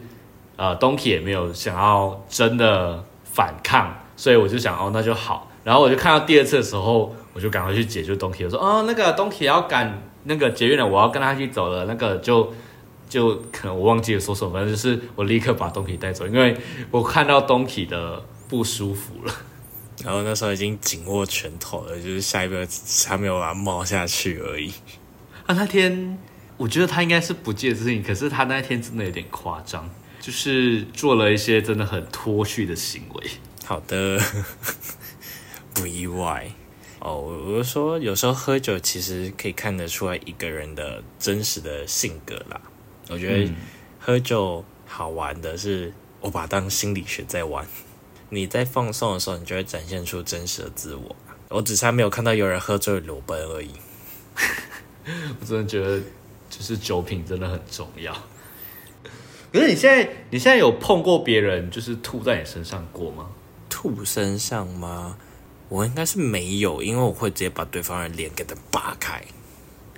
呃东体也没有想要真的反抗，所以我就想哦那就好。然后我就看到第二次的时候，我就赶快去解救东体，我说哦那个东体要赶那个捷运了，我要跟他一起走了，那个就。就可能我忘记了说什么，反正就是我立刻把东体带走，因为我看到东体的不舒服了。然后那时候已经紧握拳头了，就是下一个还没有把它冒下去而已。啊，那天我觉得他应该是不介意事情，可是他那天真的有点夸张，就是做了一些真的很脱序的行为。好的，不意外。哦，我我就说有时候喝酒其实可以看得出来一个人的真实的性格啦。我觉得嗯喝酒好玩的是，我把它当心理学在玩。你在放松的时候，你就会展现出真实的自我。我只是还没有看到有人喝醉裸奔而已。我真的觉得，就是酒品真的很重要。可是你现在你现在有碰过别人就是吐在你身上过吗？吐身上吗？我应该是没有，因为我会直接把对方的脸给它扒开。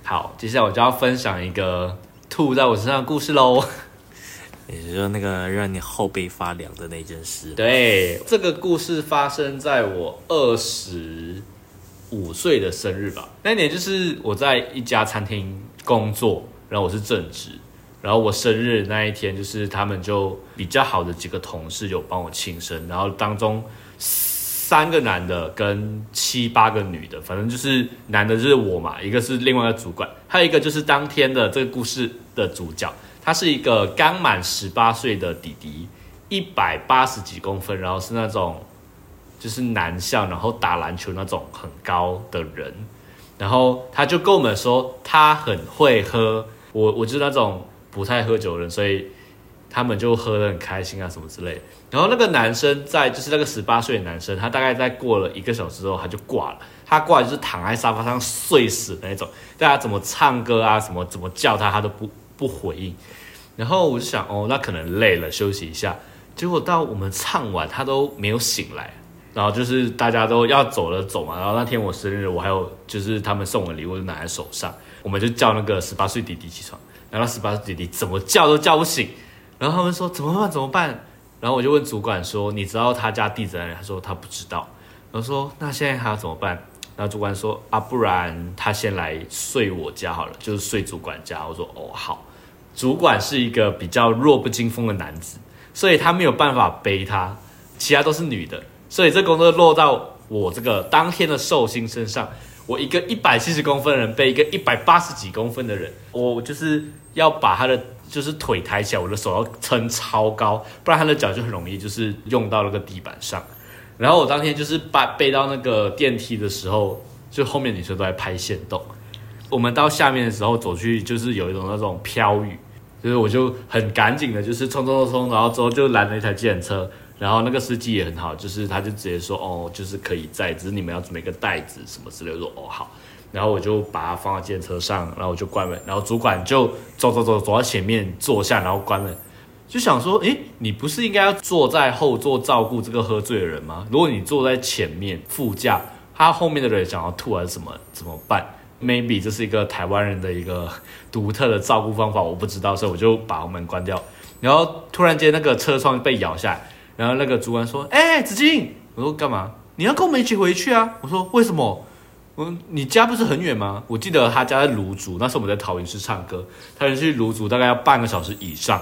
好，接下来我就要分享一个吐在我身上的故事喽。也就是说，那个让你后背发凉的那件事。对，这个故事发生在我二十五岁的生日吧。那年就是我在一家餐厅工作，然后我是正职，然后我生日那一天，就是他们就比较好的几个同事有帮我庆生，然后当中三个男的跟七八个女的，反正就是男的就是我嘛，一个是另外一个主管，还有一个就是当天的这个故事的主角。他是一个刚满十八岁的弟弟，一百八十几公分，然后是那种就是男校，然后打篮球那种很高的人。然后他就跟我们说，他很会喝。我我就那种不太喝酒的人，所以他们就喝得很开心啊什么之类的。然后那个男生在就是那个十八岁的男生，他大概在过了一个小时之后他就挂了。他挂就是躺在沙发上睡死的那种，大家怎么唱歌啊什么怎么叫他，他都不不回应。然后我就想，哦，那可能累了，休息一下。结果到我们唱完，他都没有醒来。然后就是大家都要走了走嘛。然后那天我生日，我还有就是他们送我礼物就拿在手上，我们就叫那个十八岁弟弟起床。然后十八岁弟弟怎么叫都叫不醒。然后他们说怎么办？怎么办？然后我就问主管说：“你知道他家地址在哪？”他说他不知道。然后说那现在还要怎么办？然后主管说啊，不然他先来睡我家好了，就是睡主管家。我说哦好。主管是一个比较弱不禁风的男子，所以他没有办法背他，其他都是女的，所以这工作落到我这个当天的寿星身上。我一个一百七十公分的人被一个一百八十几公分的人，我就是要把他的就是腿抬起来，我的手要撑超高，不然他的脚就很容易就是用到那个地板上。然后我当天就是把背到那个电梯的时候，就后面女生都在拍线动。我们到下面的时候走去，就是有一种那种飘雨。就是我就很赶紧的，就是冲冲冲冲，然后之后就拦了一台计程车，然后那个司机也很好，就是他就直接说哦，就是可以载，只是你们要准备一个袋子什么之类的，说哦好，然后我就把它放到计程车上，然后我就关门，然后主管就走走走走到前面坐下，然后关门，就想说，诶，你不是应该要坐在后座照顾这个喝醉的人吗？如果你坐在前面副驾，他后面的人想要吐还是什么，怎么办？maybe 这是一个台湾人的一个独特的照顾方法，我不知道，所以我就把门关掉。然后突然间那个车窗被摇下来，然后那个主管说：“哎，子金，我说干嘛？你要跟我们一起回去啊？”我说：“为什么？我你家不是很远吗？我记得他家在芦竹，那时候我们在桃园市唱歌，他去芦竹大概要半个小时以上。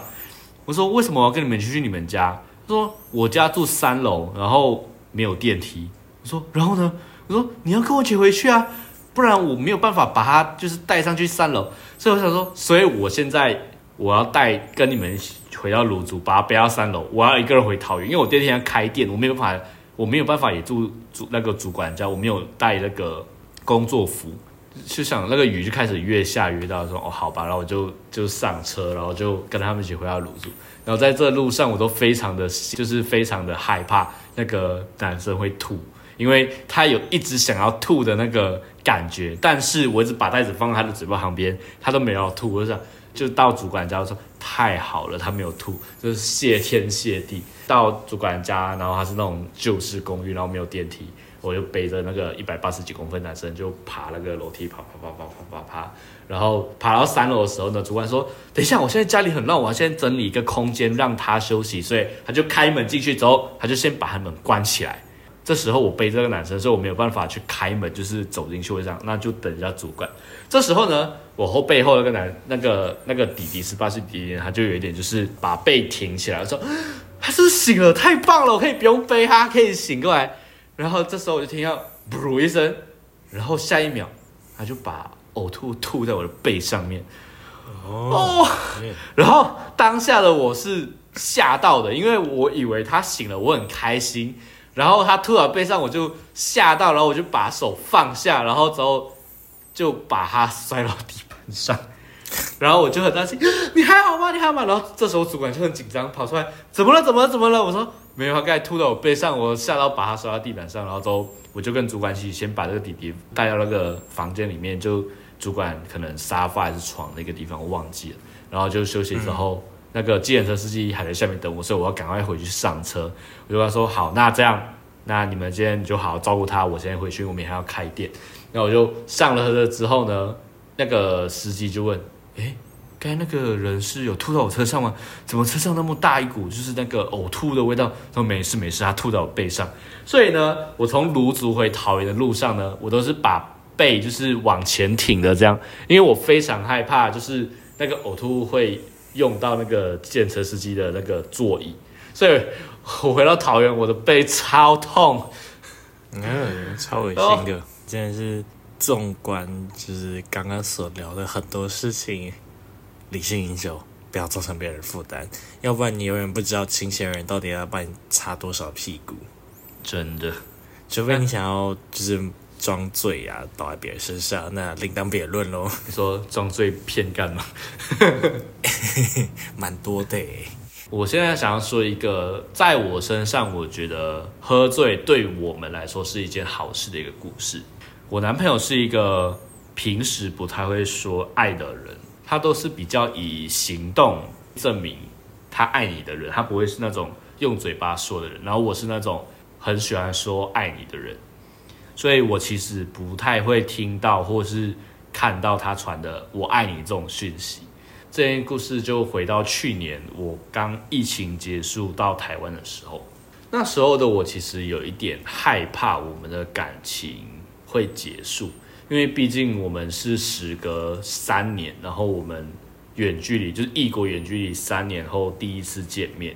我说：为什么我要跟你们去去你们家？他说：我家住三楼，然后没有电梯。我说：然后呢？我说：你要跟我一起回去啊。”不然我没有办法把他就是带上去三楼，所以我想说，所以我现在我要带跟你们一起回到卤煮，把他背到三楼，我要一个人回桃园，因为我第二天要开店，我没有办法，我没有办法也住住那个主管家，我没有带那个工作服，就想那个雨就开始越下越大，说哦好吧，然后我就就上车，然后就跟他们一起回到卤煮，然后在这路上我都非常的就是非常的害怕那个男生会吐。因为他有一直想要吐的那个感觉，但是我一直把袋子放在他的嘴巴旁边，他都没有吐。我就想，就到主管家说太好了，他没有吐，就是谢天谢地。到主管家，然后他是那种旧式公寓，然后没有电梯，我就背着那个一百八十几公分男生就爬那个楼梯，爬爬爬爬爬爬爬，然后爬到三楼的时候呢，主管说：“等一下，我现在家里很乱，我要先整理一个空间让他休息。”所以他就开门进去之后，他就先把他门关起来。这时候我背这个男生，所以我没有办法去开门，就是走进去会这样，那就等一下主管。这时候呢，我后背后那个男那个那个弟弟十八岁弟弟，他就有一点就是把背挺起来，说他是醒了，太棒了，我可以不用背他，可以醒过来。然后这时候我就听到噗一声，然后下一秒他就把呕吐吐在我的背上面。哦，然后当下的我是吓到的，因为我以为他醒了，我很开心。然后他吐到背上，我就吓到，然后我就把手放下，然后之后就把他摔到地板上，然后我就很担心，你还好吗？你还好吗？然后这时候主管就很紧张，跑出来，怎么了？怎么了？怎么了？我说没有，他刚才吐到我背上，我吓到把他摔到地板上，然后之后我就跟主管一起先把这个弟弟带到那个房间里面，就主管可能沙发还是床那个地方我忘记了，然后就休息之后那个计程车司机还在下面等我，所以我要赶快回去上车。我就跟他说好，那这样，那你们今天就好好照顾他，我先回去，我明天还要开店。那我就上了车之后呢，那个司机就问，诶，刚才那个人是有吐到我车上吗？怎么车上那么大一股就是那个呕吐的味道？他说没事没事，他吐到我背上。所以呢，我从芦竹回桃园的路上呢，我都是把背就是往前挺的这样，因为我非常害怕就是那个呕吐会。用到那个建车司机的那个座椅，所以我回到桃园，我的背超痛，嗯，超恶心的，真的是纵观就是刚刚所聊的很多事情，理性饮酒，不要造成别人负担，要不然你永远不知道清醒人到底要帮你擦多少屁股，真的，除非你想要就是。装醉啊，倒在别人身上，那另当别论喽。你说装醉骗干嘛？蛮多的。我现在想要说一个，在我身上，我觉得喝醉对我们来说是一件好事的一个故事。我男朋友是一个平时不太会说爱的人，他都是比较以行动证明他爱你的人，他不会是那种用嘴巴说的人。然后我是那种很喜欢说爱你的人。所以我其实不太会听到或是看到他传的“我爱你”这种讯息。这件故事就回到去年我刚疫情结束到台湾的时候，那时候的我其实有一点害怕我们的感情会结束，因为毕竟我们是时隔三年，然后我们远距离就是异国远距离三年后第一次见面，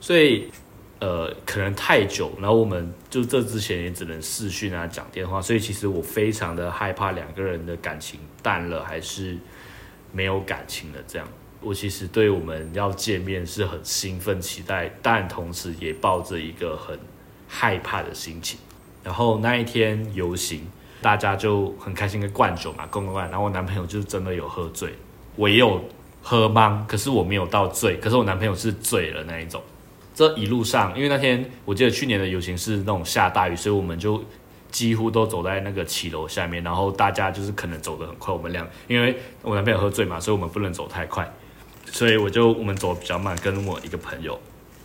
所以。呃，可能太久，然后我们就这之前也只能视讯啊，讲电话，所以其实我非常的害怕两个人的感情淡了，还是没有感情的这样。我其实对我们要见面是很兴奋期待，但同时也抱着一个很害怕的心情。然后那一天游行，大家就很开心的灌酒嘛，灌灌灌。然后我男朋友就真的有喝醉，我也有喝吗，可是我没有到醉，可是我男朋友是醉了那一种。这一路上，因为那天我记得去年的游行是那种下大雨，所以我们就几乎都走在那个骑楼下面，然后大家就是可能走得很快。我们俩因为我男朋友喝醉嘛，所以我们不能走太快，所以我就我们走比较慢，跟我一个朋友。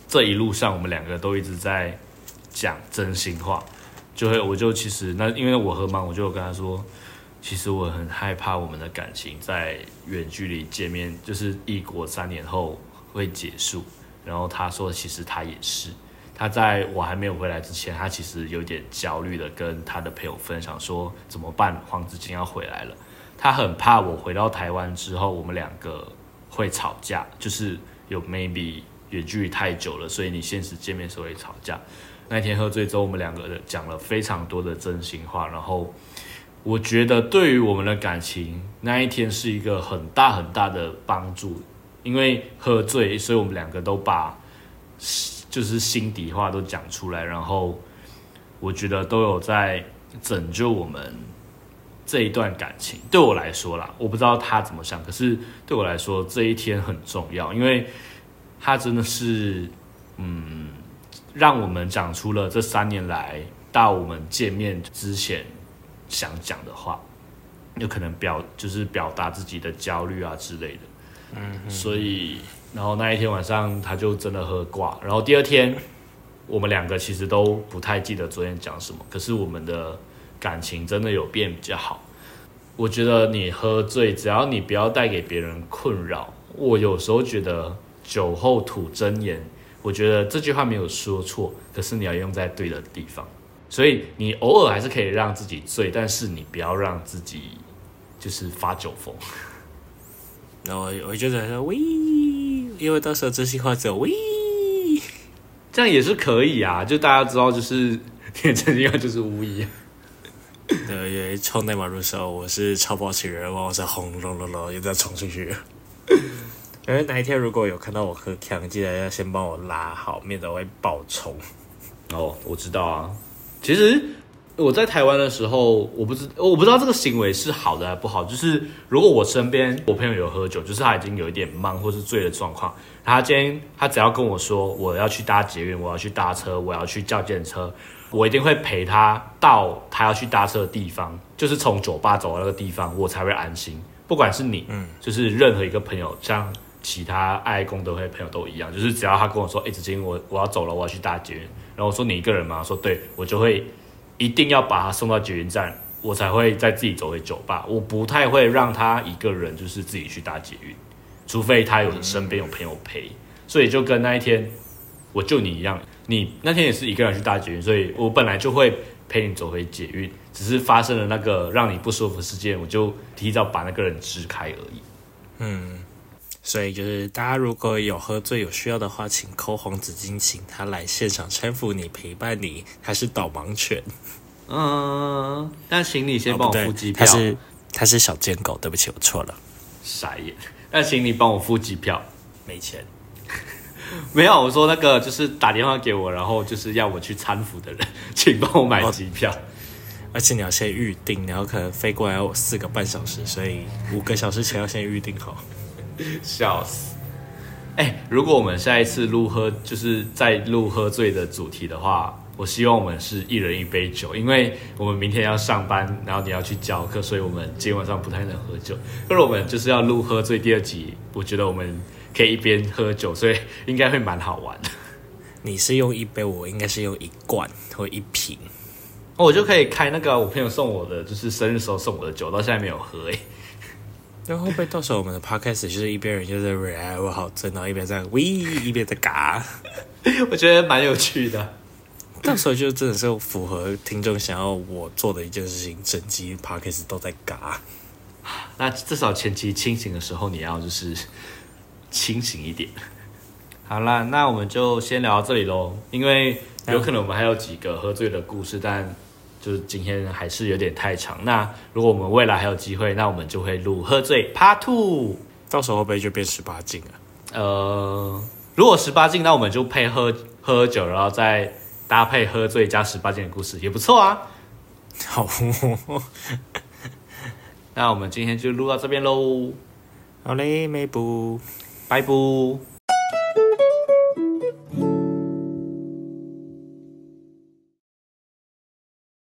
这一路上我们两个都一直在讲真心话，就会我就其实那因为我喝懵，我就跟他说，其实我很害怕我们的感情在远距离见面，就是异国三年后会结束。然后他说，其实他也是，他在我还没有回来之前，他其实有点焦虑的跟他的朋友分享说，怎么办？黄子晴要回来了，他很怕我回到台湾之后，我们两个会吵架，就是有 maybe 远距离太久了，所以你现实见面时候会吵架。那天喝醉之后，我们两个讲了非常多的真心话，然后我觉得对于我们的感情，那一天是一个很大很大的帮助。因为喝醉，所以我们两个都把就是心底话都讲出来，然后我觉得都有在拯救我们这一段感情。对我来说啦，我不知道他怎么想，可是对我来说这一天很重要，因为他真的是嗯，让我们讲出了这三年来到我们见面之前想讲的话，有可能表就是表达自己的焦虑啊之类的。嗯，所以，然后那一天晚上他就真的喝挂，然后第二天我们两个其实都不太记得昨天讲什么，可是我们的感情真的有变比较好。我觉得你喝醉，只要你不要带给别人困扰，我有时候觉得酒后吐真言，我觉得这句话没有说错，可是你要用在对的地方。所以你偶尔还是可以让自己醉，但是你不要让自己就是发酒疯。然后我就在说喂，因为到时候真心话只有喂，这样也是可以啊。就大家知道，就是 真心话就是无疑。对，因为冲内马入手，我是超暴起人，往往是轰隆隆隆又再冲出去。因为哪一天如果有看到我喝强，记得要先帮我拉好，免得会爆冲。哦，我知道啊，其实。我在台湾的时候，我不知我不知道这个行为是好的还是不好。就是如果我身边我朋友有喝酒，就是他已经有一点懵或是醉的状况，他今天他只要跟我说我要去搭捷运，我要去搭车，我要去叫电车，我一定会陪他到他要去搭车的地方，就是从酒吧走到那个地方，我才会安心。不管是你，嗯，就是任何一个朋友，像其他爱公德会朋友都一样，就是只要他跟我说，哎、子金，我我要走了，我要去搭捷运，然后我说你一个人吗？说对，我就会一定要把他送到捷运站，我才会再自己走回酒吧。我不太会让他一个人就是自己去搭捷运，除非他有身边有朋友陪。所以就跟那一天我救你一样，你那天也是一个人去搭捷运，所以我本来就会陪你走回捷运，只是发生了那个让你不舒服事件，我就提早把那个人支开而已。嗯，所以就是大家如果有喝醉有需要的话，请扣黄子金，请他来现场搀扶你、陪伴你。他是导盲犬，嗯，但请你先帮我付机票，他是他是小贱狗，对不起，我错了，傻眼。那请你帮我付机票。没钱。没有，我说那个就是打电话给我，然后就是要我去搀扶的人，请帮我买机票。而且你要先预定，然后可能飞过来要四个半小时，所以五个小时前要先预定好。笑死！哎、如果我们下一次录喝，就是在录喝醉的主题的话，我希望我们是一人一杯酒，因为我们明天要上班，然后你要去教课，所以我们今天晚上不太能喝酒。可是我们就是要录喝醉第二集，我觉得我们可以一边喝酒，所以应该会蛮好玩的。你是用一杯，我应该是用一罐或一瓶。我就可以开那个我朋友送我的，就是生日时候送我的酒，到现在没有喝哎、然后会不会到时候我们的 podcast 就是一边人就是哎我好真，然后一边在喂，一边在嘎，我觉得蛮有趣的。到时候就真的是符合听众想要我做的一件事情，整集 podcast 都在嘎。那至少前期清醒的时候，你要就是清醒一点。好啦，那我们就先聊到这里喽，因为有可能我们还有几个喝醉的故事，但就是今天还是有点太长。那如果我们未来还有机会，那我们就会录喝醉 Part Two。到时候会不会就变十八禁了？呃，如果十八禁，那我们就配喝喝酒，然后再搭配喝醉加十八禁的故事，也不错啊。好，那我们今天就录到这边喽，好嘞，梅布。拜拜。